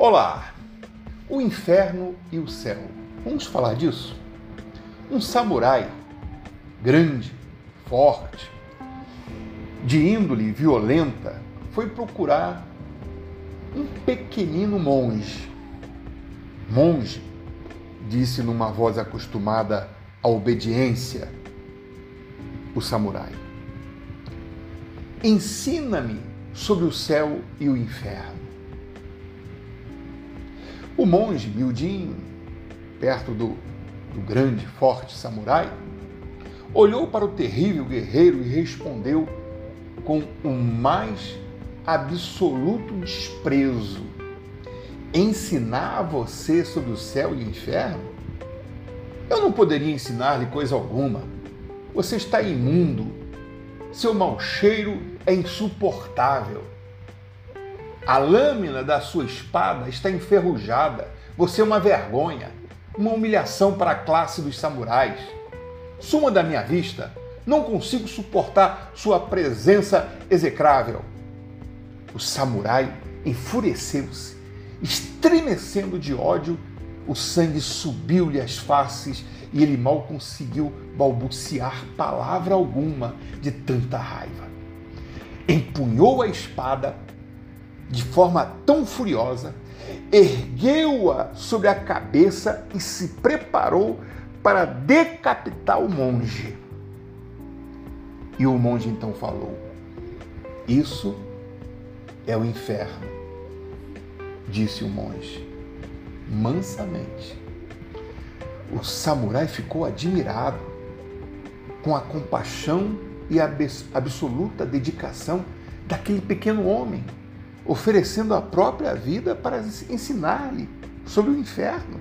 Olá! O inferno e o céu. Vamos falar disso? Um samurai grande, forte, de índole violenta, foi procurar um pequenino monge. Monge, disse numa voz acostumada à obediência, o samurai. Ensina-me sobre o céu e o inferno. O monge, miudinho, perto do, do grande, forte samurai, olhou para o terrível guerreiro e respondeu com o mais absoluto desprezo: Ensinar a você sobre o céu e o inferno? Eu não poderia ensinar-lhe coisa alguma. Você está imundo. Seu mau cheiro é insuportável. A lâmina da sua espada está enferrujada. Você é uma vergonha, uma humilhação para a classe dos samurais. Suma da minha vista. Não consigo suportar sua presença execrável. O samurai enfureceu-se, estremecendo de ódio. O sangue subiu-lhe às faces e ele mal conseguiu balbuciar palavra alguma de tanta raiva. Empunhou a espada de forma tão furiosa, ergueu-a sobre a cabeça e se preparou para decapitar o monge. E o monge então falou: Isso é o inferno, disse o monge, mansamente. O samurai ficou admirado com a compaixão e a absoluta dedicação daquele pequeno homem oferecendo a própria vida para ensinar-lhe sobre o inferno.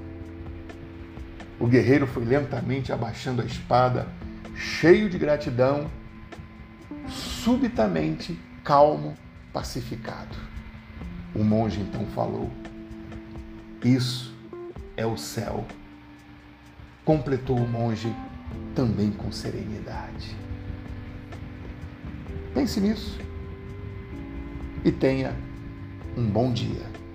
O guerreiro foi lentamente abaixando a espada, cheio de gratidão, subitamente calmo, pacificado. O monge então falou: Isso é o céu. Completou o monge também com serenidade. Pense nisso e tenha um bom dia.